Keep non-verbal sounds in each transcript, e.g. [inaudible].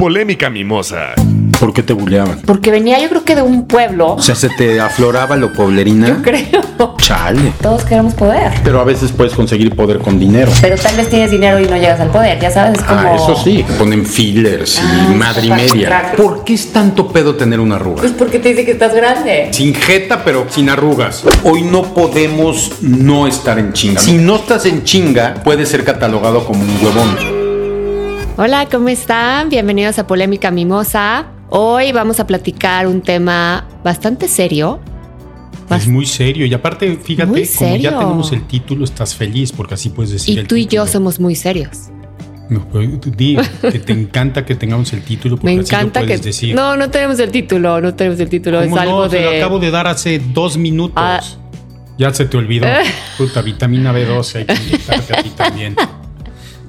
Polémica mimosa. ¿Por qué te buleaban? Porque venía yo creo que de un pueblo. O sea, se te afloraba lo poblerina. Yo creo. Chale. Todos queremos poder. Pero a veces puedes conseguir poder con dinero. Pero tal vez tienes dinero y no llegas al poder, ya sabes, es como... Ah, eso sí, ponen fillers y Ah, madre y media. ¿Por qué es tanto pedo tener una arruga? Pues porque te dice que estás grande. Sin jeta, pero sin arrugas. Hoy no podemos no estar en chinga. Si no estás en chinga, puedes ser catalogado como un huevón. Hola, ¿cómo están? Bienvenidos a Polémica Mimosa. Hoy vamos a platicar un tema bastante serio. Es muy serio y aparte, fíjate, como ya tenemos el título, estás feliz porque así puedes decir Y el tú y yo somos muy serios. No, pero que te encanta que tengamos el título porque Me así lo encanta que... puedes decir. No, no tenemos el título, no tenemos el título. Es ¿Cómo algo no? Se de... lo acabo de dar hace dos minutos. Ah. Ya se te olvidó. [laughs] Puta, vitamina B12 hay que inyectarte a ti también.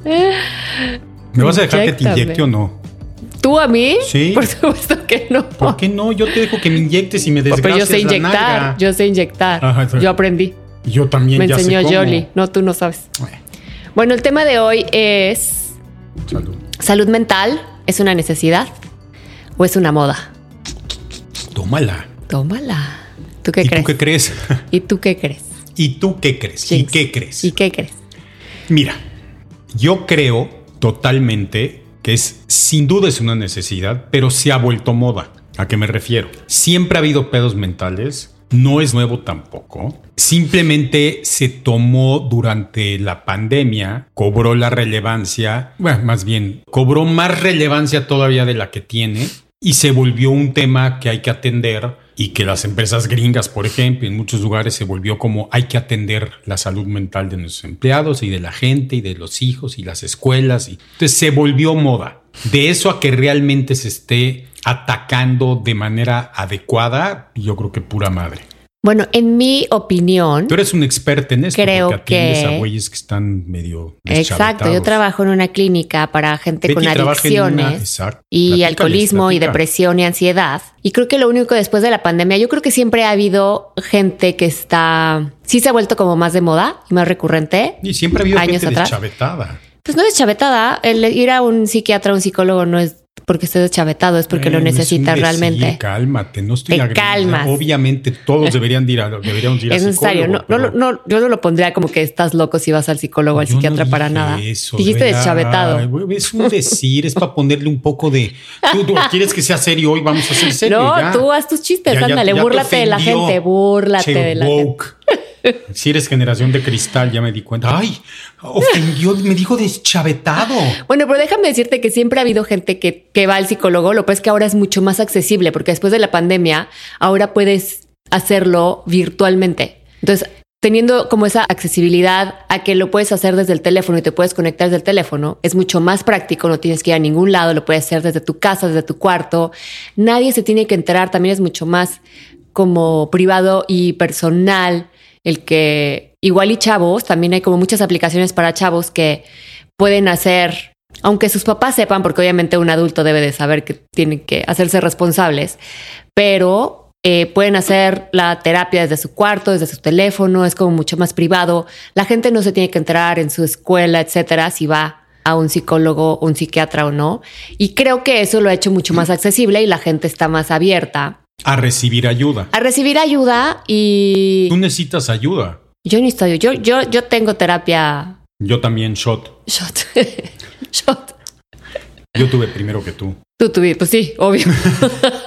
[laughs] ¿Me vas a dejar que te inyecte o no? ¿Tú a mí? Sí. Por supuesto que no. ¿Por qué no? Yo te dejo que me inyectes y me Pero desgracias yo sé inyectar, yo sé inyectar. Ajá, sí. yo aprendí. Yo también Me ya enseñó. Yoli. No, tú no sabes. Bueno, el tema de hoy es salud. salud mental. ¿Es una necesidad o es una moda? Tómala. Tómala. ¿Tú qué ¿Y crees? tú qué crees? [laughs] ¿Y tú qué crees? ¿Y tú qué crees? ¿Y qué crees? ¿Y qué crees? Mira, yo creo totalmente que es, sin duda es una necesidad, pero se ha vuelto moda. ¿A qué me refiero? Siempre ha habido pedos mentales, no es nuevo tampoco. Simplemente se tomó durante la pandemia, cobró la relevancia, bueno, más bien, cobró más relevancia todavía de la que tiene y se volvió un tema que hay que atender y que las empresas gringas, por ejemplo, en muchos lugares se volvió como hay que atender la salud mental de nuestros empleados y de la gente y de los hijos y las escuelas. Y, entonces se volvió moda. De eso a que realmente se esté atacando de manera adecuada, yo creo que pura madre. Bueno, en mi opinión, Tú eres un experto en esto Creo porque que- a güeyes que están medio exacto, yo trabajo en una clínica para gente Betty con una- adicciones. exacto. y Platícales, alcoholismo y depresión y ansiedad. Y creo que lo único después de la pandemia, yo creo que siempre ha habido gente que está, sí se ha vuelto como más de moda y más recurrente. Y siempre ha habido años gente atrás. deschavetada. Pues no es chavetada, el ir a un psiquiatra o un psicólogo no es porque esté deschavetado, es porque lo es necesitas realmente. cálmate, no estoy Te agrediendo. calmas. Obviamente todos deberían de ir a, deberíamos ir a Es necesario, no, no, no, yo no lo pondría como que estás loco si vas al psicólogo o al no psiquiatra para nada. eso, Dijiste ¿verdad? deschavetado. Es un decir, es para ponerle un poco de. Tú, tú quieres que sea serio hoy, vamos a hacer serio. No, ya. tú haz tus chistes, Ya, ándale, ya te búrlate de la gente, búrlate Che, de la gente. Si eres generación de cristal, ya me di cuenta. Ay, ofendió, me dijo deschavetado. Bueno, pero déjame decirte que siempre ha habido gente que, que va al psicólogo, lo que es que ahora es mucho más accesible, porque después de la pandemia, ahora puedes hacerlo virtualmente. Entonces, teniendo como esa accesibilidad a que lo puedes hacer desde el teléfono y te puedes conectar desde el teléfono, es mucho más práctico, no tienes que ir a ningún lado, lo puedes hacer desde tu casa, desde tu cuarto. Nadie se tiene que enterar, también es mucho más como privado y personal el que igual y chavos, también hay como muchas aplicaciones para chavos que pueden hacer, aunque sus papás sepan, porque obviamente un adulto debe de saber que tienen que hacerse responsables, pero eh, pueden hacer la terapia desde su cuarto, desde su teléfono, es como mucho más privado. La gente no se tiene que enterar en su escuela, etcétera, si va a un psicólogo, un psiquiatra o no. Y creo que eso lo ha hecho mucho más accesible y la gente está más abierta A recibir ayuda. a recibir ayuda y Tú necesitas ayuda. yo no estoy, yo, yo, yo tengo terapia Yo también, shot. shot. [laughs] shot. Yo tuve primero que tú. Tú tuviste, pues sí, obvio.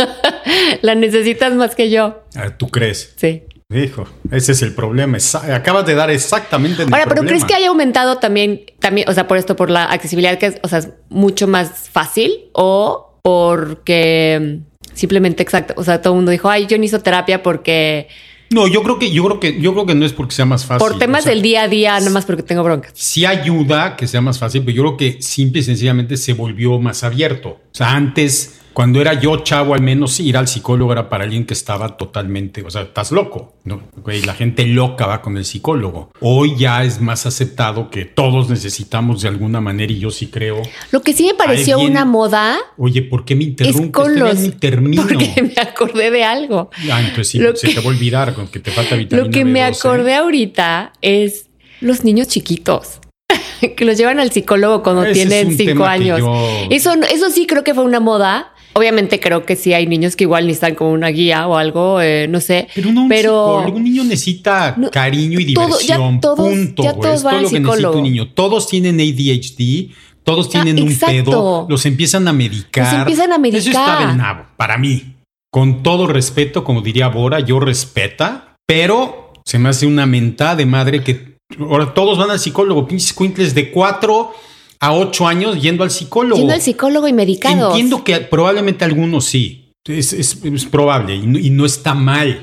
[laughs] La necesitas más que yo. Ah, ¿Tú crees? Sí. Hijo, ese es el problema. Acabas de dar exactamente en el Ahora, pero ¿crees que haya aumentado también, también, o sea, por esto, por la accesibilidad que es, o sea, es mucho más fácil o porque simplemente exacto, o sea, todo el mundo dijo, ay, yo no hizo terapia porque No, yo creo que, yo creo que, yo creo que no es porque sea más fácil. por temas o sea, del día a día, nada más porque tengo broncas. sí ayuda que sea más fácil, pero yo creo que simple y sencillamente se volvió más abierto. O sea, antes, cuando era yo chavo, al menos ir al psicólogo era para alguien que estaba totalmente, o sea, estás loco, ¿no? Güey, la gente loca va con el psicólogo. Hoy ya es más aceptado que todos necesitamos de alguna manera y yo sí creo. Lo que sí me pareció Alguien- una moda Oye, ¿por qué me es interrumpes? con Todavía los ni termino. [laughs] porque me acordé de algo. Ah, entonces sí, Lo se que- te va a olvidar con que te falta vitamina Lo que me B12. acordé ahorita es los niños chiquitos. [laughs] que los llevan al psicólogo cuando Ese tienen es cinco años. yo- Eso, eso sí creo que fue una moda. Obviamente creo que sí hay niños que igual necesitan como una guía o algo, eh, no sé. Pero no un Pero- psicólogo. Un niño necesita No, cariño y todo- ya diversión. todos- punto. ya todos Es todo lo que necesita un niño. Todos tienen ADHD. Todos tienen un pedo. Los empiezan a medicar. Los empiezan a medicar. Eso está del nabo. Para mí. Con todo respeto, como diría Bora, yo respeta. Pero se me hace una mentada de madre que ahora todos van al psicólogo. Pinches cuintles de 4 a 8 años yendo al psicólogo. Yendo al psicólogo y medicados. Entiendo que probablemente algunos sí. Es, es- es probable y no, y no está mal.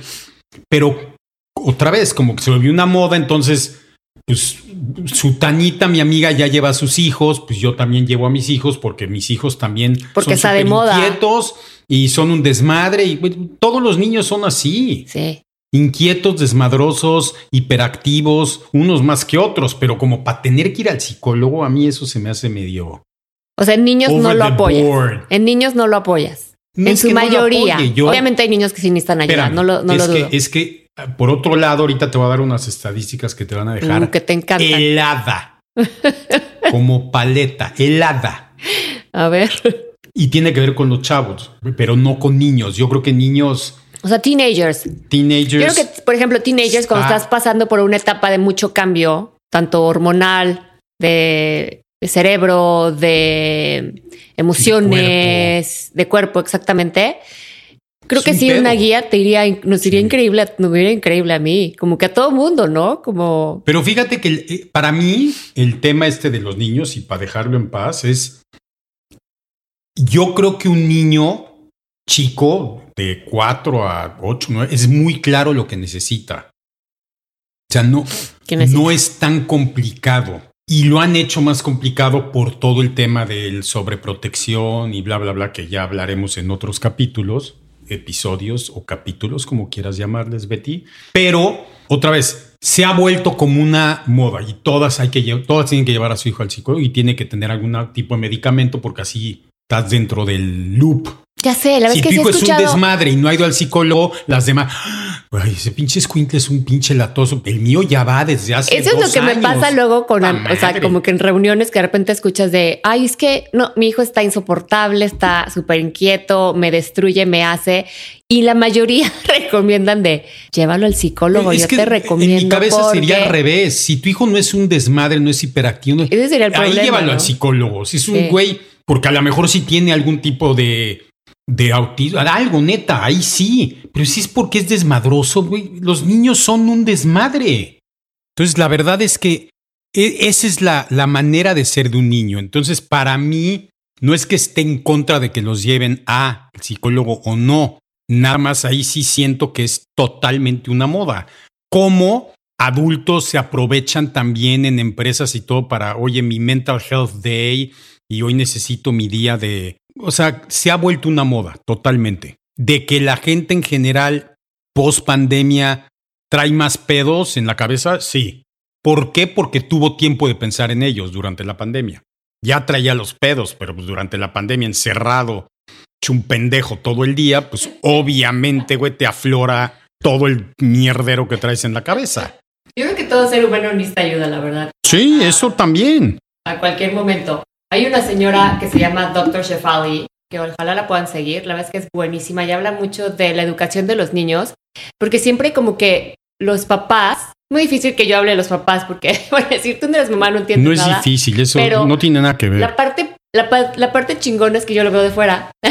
Pero otra vez, como que se volvió una moda, entonces, pues su Tanita, mi amiga, ya lleva a sus hijos, pues yo también llevo a mis hijos porque mis hijos también Porque son está de moda. inquietos y son un desmadre y pues, todos los niños son así. Sí. Inquietos, desmadrosos, hiperactivos, unos más que otros, pero como para tener que ir al psicólogo, a mí eso se me hace medio... O sea, en niños no lo apoyas. board. En niños no lo apoyas. No en su que no mayoría. yo- Obviamente hay niños que sí necesitan ayuda. Espérame, no lo, no es, lo que, dudo. es que, por otro lado, ahorita te voy a dar unas estadísticas que te van a dejar Mm, que te encantan. helada. [laughs] como paleta, helada. A ver. Y tiene que ver con los chavos, pero no con niños. Yo creo que niños, O sea, teenagers. teenagers. Yo creo que, por ejemplo, teenagers, cuando Está- estás pasando por una etapa de mucho cambio, tanto hormonal, de, de cerebro, de emociones, de cuerpo, exactamente. Creo Es que un sí, pedo. una guía te iría, nos iría Sí. increíble, nos iría increíble a mí, como que a todo mundo, ¿no? Como Pero fíjate que eh, para mí el tema este de los niños y para dejarlo en paz es, yo creo que un niño chico de 4 a 8, 9, es muy claro lo que necesita. O sea, no, no es tan complicado. Y lo han hecho más complicado por todo el tema del sobreprotección y bla, bla, bla, que ya hablaremos en otros capítulos, episodios o capítulos, como quieras llamarles, Betty. Pero, otra vez, se ha vuelto como una moda y todas, hay que, todas tienen que llevar a su hijo al psicólogo y tiene que tener algún tipo de medicamento porque así estás dentro del loop. Ya sé, la vez Si que tu sí he hijo es un escuchado. desmadre y no ha ido al psicólogo, las demás, "Ay, ese pinche escuincle es un pinche latoso. El mío ya va desde hace Eso es lo que me pasa luego con, ¡Ta o sea, como que en reuniones que de repente escuchas de, ay, es que no, mi hijo está insoportable, está súper inquieto, me destruye, me hace. Y la mayoría [laughs] recomiendan de llévalo al psicólogo. Es Yo que te recomiendo. En mi cabeza sería al revés. Si tu hijo no es un desmadre, no es hiperactivo, no- Ese sería el ahí problema, llévalo ¿no? al psicólogo. Si es un Sí. güey, porque a lo mejor sí tiene algún tipo de, de autismo, algo neta, ahí sí. Pero si es porque es desmadroso, güey, los niños son un desmadre. Entonces, la verdad es que e- esa es la, la manera de ser de un niño. Entonces, para mí, no es que esté en contra de que los lleven a psicólogo o no. Nada más ahí sí siento que es totalmente una moda. Como adultos se aprovechan también en empresas y todo para, oye, mi mental health day y hoy necesito mi día de... O sea, se ha vuelto una moda totalmente. De que la gente en general, post pandemia, trae más pedos en la cabeza, sí. ¿Por qué? Porque tuvo tiempo de pensar en ellos durante la pandemia. Ya traía los pedos, pero pues durante la pandemia encerrado, hecho un pendejo todo el día, pues obviamente, güey, te aflora todo el mierdero que traes en la cabeza. Yo creo que todo ser humano necesita ayuda, la verdad. Sí, eso también. A cualquier momento. Hay una señora que se llama Dr. Shefali, que ojalá la puedan seguir. La verdad es que es buenísima y habla mucho de la educación de los niños, porque siempre como que los papás, muy difícil que yo hable de los papás, porque, [laughs] bueno, decir tú no eres mamá, no entiendes No es nada. difícil, eso pero no tiene nada que ver. La parte, la, la parte chingona es que yo lo veo de fuera. [laughs]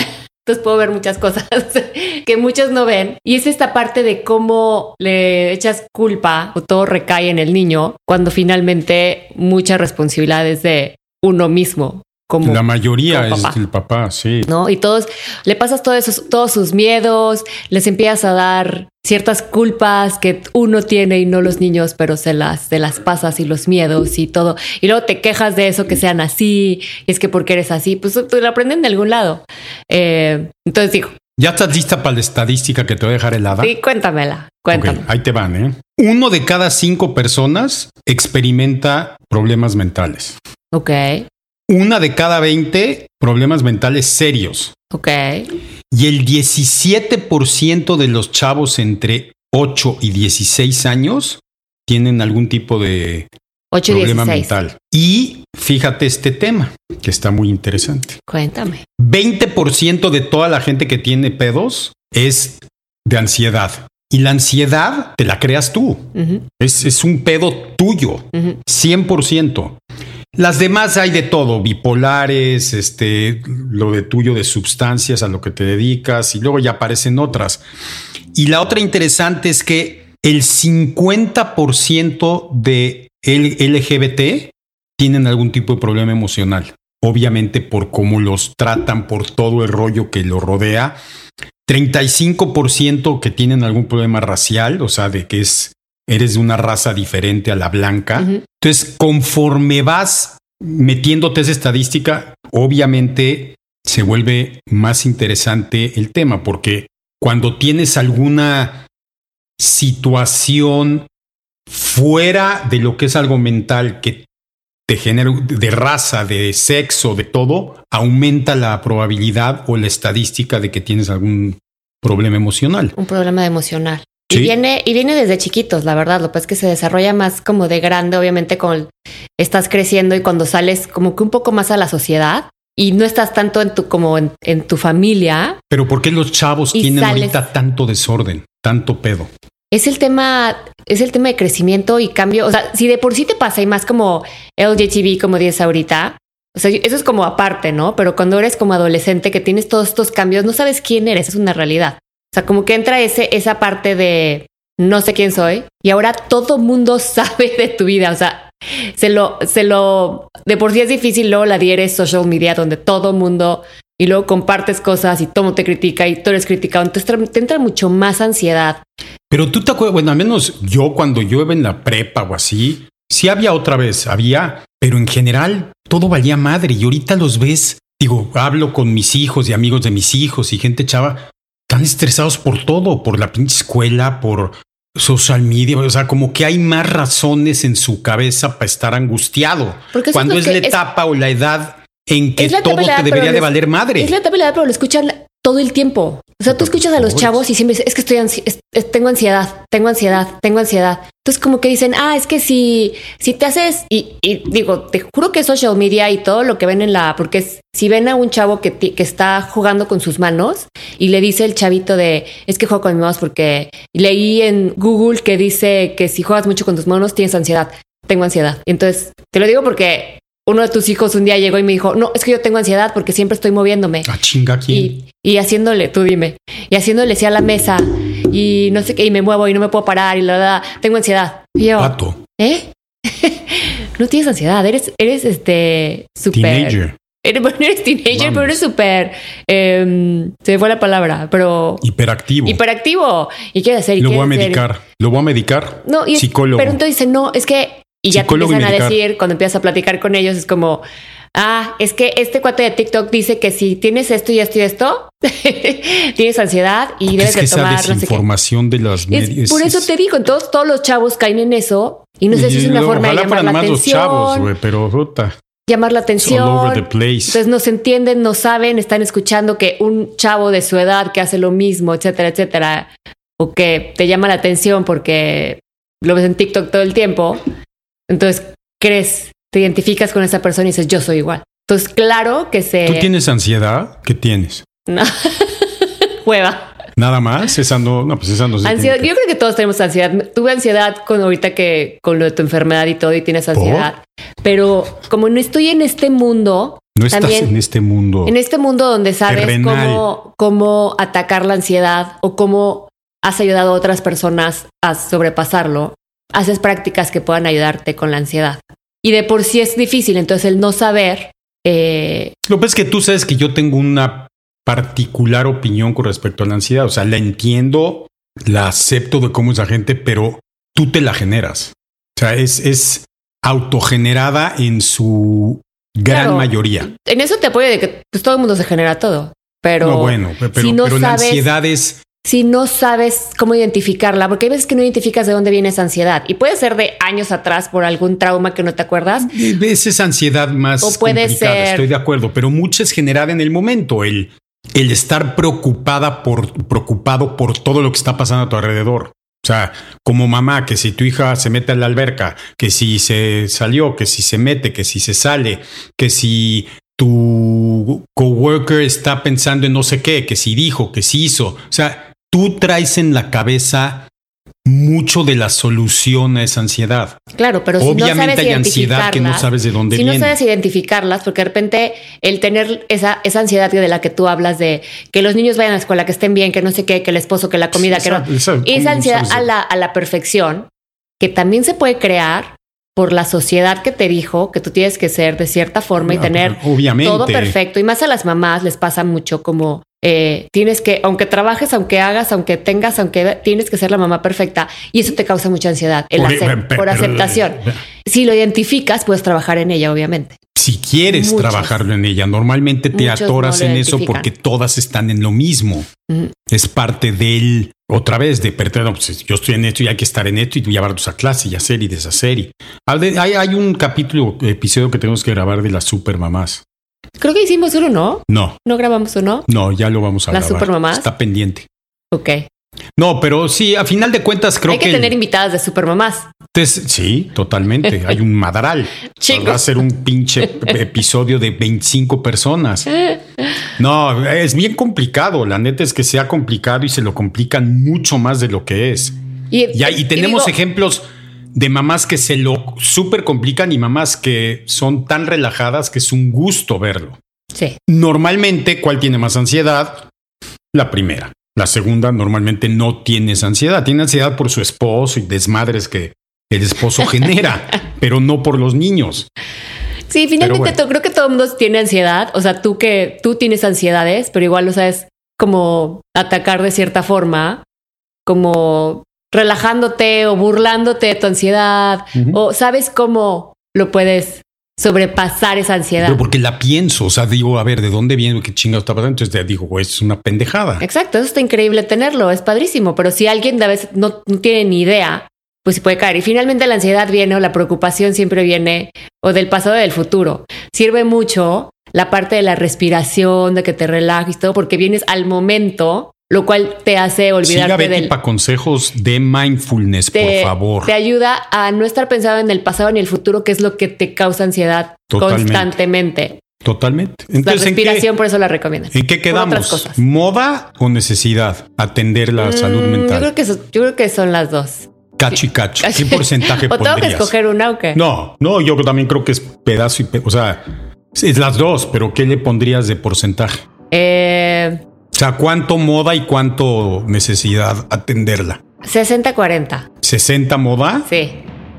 Entonces puedo ver muchas cosas [laughs] que muchos no ven. Y es esta parte de cómo le echas culpa o todo recae en el niño cuando finalmente muchas responsabilidades de uno mismo. Como, la mayoría como es el papá, sí. ¿no? Y todos, le pasas todos esos, todos sus miedos, les empiezas a dar ciertas culpas que uno tiene y no los niños, pero se las, se las pasas y los miedos y todo. Y luego te quejas de eso que sean así, y es que porque eres así, pues tú lo aprenden de algún lado. Eh, entonces digo, ¿Ya estás lista para la estadística que te voy a dejar helada? sí, cuéntamela, cuéntame. ahí te van, ¿eh? Uno de cada cinco personas experimenta problemas mentales. Ok, Una de cada 20 problemas mentales serios. ok. Y el 17% de los chavos entre 8 y 16 años tienen algún tipo de 8 y problema 16. mental. Y fíjate este tema, que está muy interesante. Cuéntame. 20% de toda la gente que tiene pedos es de ansiedad. Y la ansiedad te la creas tú. es, es, un pedo tuyo, 100%. Las demás hay de todo, bipolares, este, lo de tuyo de sustancias a lo que te dedicas y luego ya aparecen otras. Y la otra interesante es que el 50% de LGBT tienen algún tipo de problema emocional. Obviamente por cómo los tratan, por todo el rollo que lo rodea. 35% que tienen algún problema racial, o sea, de que es eres de una raza diferente a la blanca. Entonces, conforme vas metiéndote esa estadística, obviamente se vuelve más interesante el tema, porque cuando tienes alguna situación fuera de lo que es algo mental que te genera de raza, de sexo, de todo, aumenta la probabilidad o la estadística de que tienes algún problema emocional. Un problema emocional. Y viene, y viene desde chiquitos, la verdad. Lo que es que se desarrolla más como de grande, obviamente, con estás creciendo y cuando sales como que un poco más a la sociedad y no estás tanto en tu como en, tu familia. Pero ¿por qué los chavos tienen ahorita tanto desorden, tanto pedo? Es el tema, es el tema de crecimiento y cambio. O sea, si de por sí te pasa y más como LGTB, como dices ahorita, o sea, eso es como aparte, ¿no? Pero cuando eres como adolescente que tienes todos estos cambios, no sabes quién eres, es una realidad. O sea, como que entra ese, esa parte de no sé quién soy y ahora todo mundo [laughs] sabe de tu vida. O sea, se lo, se lo, de por sí es difícil, luego la dieres social media donde todo mundo y luego compartes cosas y todo te critica y tú eres criticado. Entonces te entra mucho más ansiedad. Pero tú te acuerdas, bueno, al menos yo cuando iba en la prepa o así, sí había otra vez, había, pero en general todo valía madre y ahorita los ves, digo, hablo con mis hijos y amigos de mis hijos y gente chava, están estresados por todo, por la pinche escuela, por social media, o sea, como que hay más razones en su cabeza para estar angustiado. Porque Cuando es la etapa o la edad en que todo te debería de valer madre. Es la etapa de la edad, pero lo escuchan todo el tiempo. O sea, tú escuchas a los chavos y siempre dices, es que estoy ansi tengo ansiedad, tengo ansiedad, tengo ansiedad. Entonces como que dicen, ah, es que si, si te haces, y, digo, te juro que social media y todo lo que ven en la, porque si ven a un chavo que, que está jugando con sus manos y le dice el chavito de, es que juego con mis manos porque leí en Google que dice que si juegas mucho con tus manos tienes ansiedad. Tengo ansiedad. Entonces, te lo digo porque uno de tus hijos un día llegó y me dijo, no, es que yo tengo ansiedad porque siempre estoy moviéndome. Ah, chinga, ¿quién? Y, haciéndole, tú dime, y haciéndole así a la mesa y no sé qué, y me muevo y no me puedo parar y la verdad, tengo ansiedad. Y yo, Pato. ¿eh? [laughs] no tienes ansiedad, eres, eres este, súper... Teenager. Eres, bueno, [laughs] eres teenager, pero eres súper. Em, se me fue la palabra, pero. Hiperactivo. Hiperactivo. Y quieres hacer. lo voy a medicar. Lo voy a medicar. No, y psicólogo. pero entonces dice, no, es que y ya te empiezan a decir, cuando empiezas a platicar con ellos, es como, ah, es que este cuate de TikTok dice que si tienes esto y esto y esto, [laughs] tienes ansiedad y debes es de tomar esa desinformación de las medias. por eso te digo, entonces todos los chavos caen en eso y no sé si es una forma de llamar la atención. Los chavos, güey, pero ruta. Llamar la atención. Entonces no se entienden, no saben, están escuchando que un chavo de su edad que hace lo mismo, etcétera, etcétera, o que te llama la atención porque lo ves en TikTok todo el tiempo, entonces, crees, te identificas con esa persona y dices, yo soy igual. Entonces, claro que se... ¿Tú tienes ansiedad? ¿Qué tienes? No. [laughs] Hueva. Nada más, esa no, no, pues esa no Ansiedad, yo creo que todos tenemos ansiedad. Tuve ansiedad con ahorita que con lo de tu enfermedad y todo y tienes ansiedad. Pero como no estoy en este mundo, no estás en este mundo. En este mundo donde sabes cómo, cómo atacar la ansiedad o cómo has ayudado a otras personas a sobrepasarlo haces prácticas que puedan ayudarte con la ansiedad. Y de por sí es difícil, entonces el no saber... Eh... Lo que es que tú sabes que yo tengo una particular opinión con respecto a la ansiedad, o sea, la entiendo, la acepto de cómo es la gente, pero tú te la generas. O sea, es, es autogenerada en su gran mayoría. En eso te apoyo de que pues, todo el mundo se genera todo. Pero, no, bueno, pero, pero la ansiedad es si no sabes cómo identificarla, porque hay veces que no identificas de dónde viene esa ansiedad y puede ser de años atrás por algún trauma que no te acuerdas. Esa es ansiedad más o puede complicada, estoy de acuerdo, pero mucha es generada en el momento, el, el estar preocupada por, preocupado por todo lo que está pasando a tu alrededor. O sea, como mamá, que si tu hija se mete a la alberca, que si se salió, que si se mete, que si se sale, que si tu coworker está pensando en no sé qué, que si dijo, que si hizo. O sea, tú traes en la cabeza mucho de la solución a esa ansiedad. Claro, pero si Obviamente no sabes hay ansiedad que no sabes de dónde si viene. no sabes identificarlas, porque de repente el tener esa, esa ansiedad de la que tú hablas de que los niños vayan a la escuela, que estén bien, que no sé qué, que el esposo, que la comida, que no. Esa- esa- esa ¿cómo ansiedad a la, a la perfección, que también se puede crear por la sociedad que te dijo que tú tienes que ser de cierta forma y tener obviamente. todo perfecto. Y más a las mamás les pasa mucho como eh, tienes que, aunque trabajes, aunque hagas, aunque tengas, aunque tienes que ser la mamá perfecta. Y eso te causa mucha ansiedad, el Por- acep- pe- por pero- aceptación. Si lo identificas, puedes trabajar en ella, obviamente. Si quieres Muchos. trabajarlo en ella, normalmente te atoras no en eso porque todas están en lo mismo. Es parte del, otra vez, de perdón, pues, yo estoy en esto y hay que estar en esto y llevarlos a clase y hacer y deshacer. Y, hay, hay un capítulo, episodio que tenemos que grabar de las supermamás. Creo que hicimos uno, ¿no? No, ¿No grabamos uno? no, ya lo vamos a ¿Las grabar. supermamás? Está pendiente. Ok. No, pero sí, a final de cuentas creo Hay que, que... tener invitadas de supermamás. Sí, totalmente. [laughs] Hay un madral. Chicos. Va a ser un pinche [laughs] episodio de 25 personas. No, es bien complicado. La neta es que se ha complicado y se lo complican mucho más de lo que es. Y, Y, hay- y tenemos digo, ejemplos de mamás que se lo súper complican y mamás que son tan relajadas que es un gusto verlo. Sí. Normalmente, ¿cuál tiene más ansiedad? La primera. La segunda normalmente no tiene esa ansiedad. Tiene ansiedad por su esposo y desmadres que el esposo [laughs] genera, pero no por los niños. Sí, finalmente bueno. creo que todo el mundo tiene ansiedad. O sea, tú que tú tienes ansiedades, pero igual lo sabes como atacar de cierta forma, como relajándote o burlándote de tu ansiedad, o sabes cómo lo puedes sobrepasar esa ansiedad. Pero porque la pienso, o sea, digo, a ver, ¿de dónde viene? ¿Qué chingados está pasando? Entonces digo, es una pendejada. Exacto, eso está increíble tenerlo, es padrísimo, pero si alguien de a veces no, no tiene ni idea, pues sí puede caer. Y finalmente la ansiedad viene o la preocupación siempre viene o del pasado o del futuro. Sirve mucho la parte de la respiración, de que te relajes todo, porque vienes al momento, lo cual te hace Siga olvidarte Betty del... para consejos de mindfulness, Te, por favor. te ayuda a no estar pensando en el pasado ni el futuro, que es lo que te causa ansiedad Totalmente. constantemente. Totalmente. La Entonces, ¿en qué, respiración, por eso la recomiendo. ¿en qué quedamos? otras cosas. ¿Moda o necesidad? Atender la salud Mm, mental. Yo creo, que eso- yo creo que son las dos. Cacho y cacho. ¿Qué porcentaje [laughs] ¿O tengo que pondrías? escoger una o qué? No, no, yo también creo que es pedazo y pe- o sea, es las dos, pero ¿qué le pondrías de porcentaje? Eh, O sea, ¿cuánto moda y cuánto necesidad atenderla? 60-40. ¿60 moda? Sí.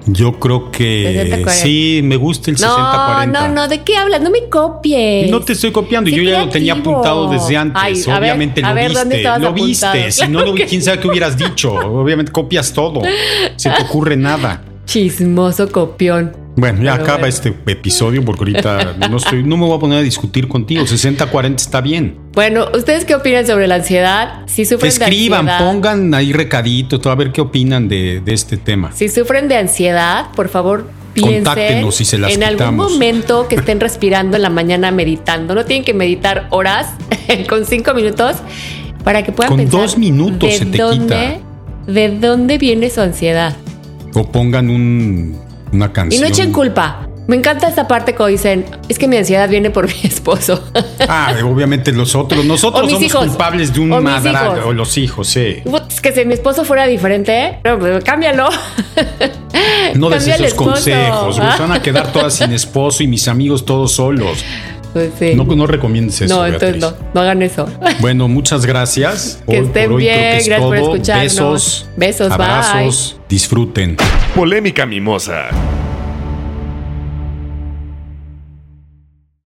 Yo creo que 60-40. sí, me gusta el 60-40. No, no, no, ¿de qué hablas? No me copies. No te estoy copiando, Sé yo ya lo tenía apuntado desde antes. Ay, ver, Obviamente a lo ver, ¿dónde viste. Lo apuntado? viste. Si no, no [laughs] que- quién sabe qué hubieras dicho. Obviamente copias todo. Se te ocurre nada. Chismoso copión. Bueno, ya Pero acaba bueno. este episodio porque ahorita [laughs] no estoy, no me voy a poner a discutir contigo. 60-40 está bien. Bueno, ¿ustedes qué opinan sobre la ansiedad? Si sufren Escriban, de ansiedad, pongan ahí recadito, todo a ver qué opinan de, de este tema. Si sufren de ansiedad, por favor, piensen y se las en algún momento que [laughs] estén respirando en la mañana meditando. No tienen que meditar horas [laughs] con cinco minutos para que puedan Con pensar dos minutos de se te dónde, ¿De dónde viene su ansiedad? O pongan un, una Y canción. no echen culpa. Me encanta esta parte cuando dicen, es que mi ansiedad viene por [laughs] mi esposo. Ah, obviamente los otros. Nosotros somos hijos. culpables de un O hijos. O los hijos, sí. Es que si mi esposo fuera diferente, no, pues, cámbialo. No des esos consejos. güey. Se van a quedar todas sin esposo y mis amigos todos solos. Pues sí. No, no recomiendes eso. No, entonces no, no hagan eso. Bueno, muchas gracias. Que Hoy estén por hoy creo bien, que es gracias por escucharnos. Besos. Besos, bye. abrazos. Disfruten. Polémica mimosa.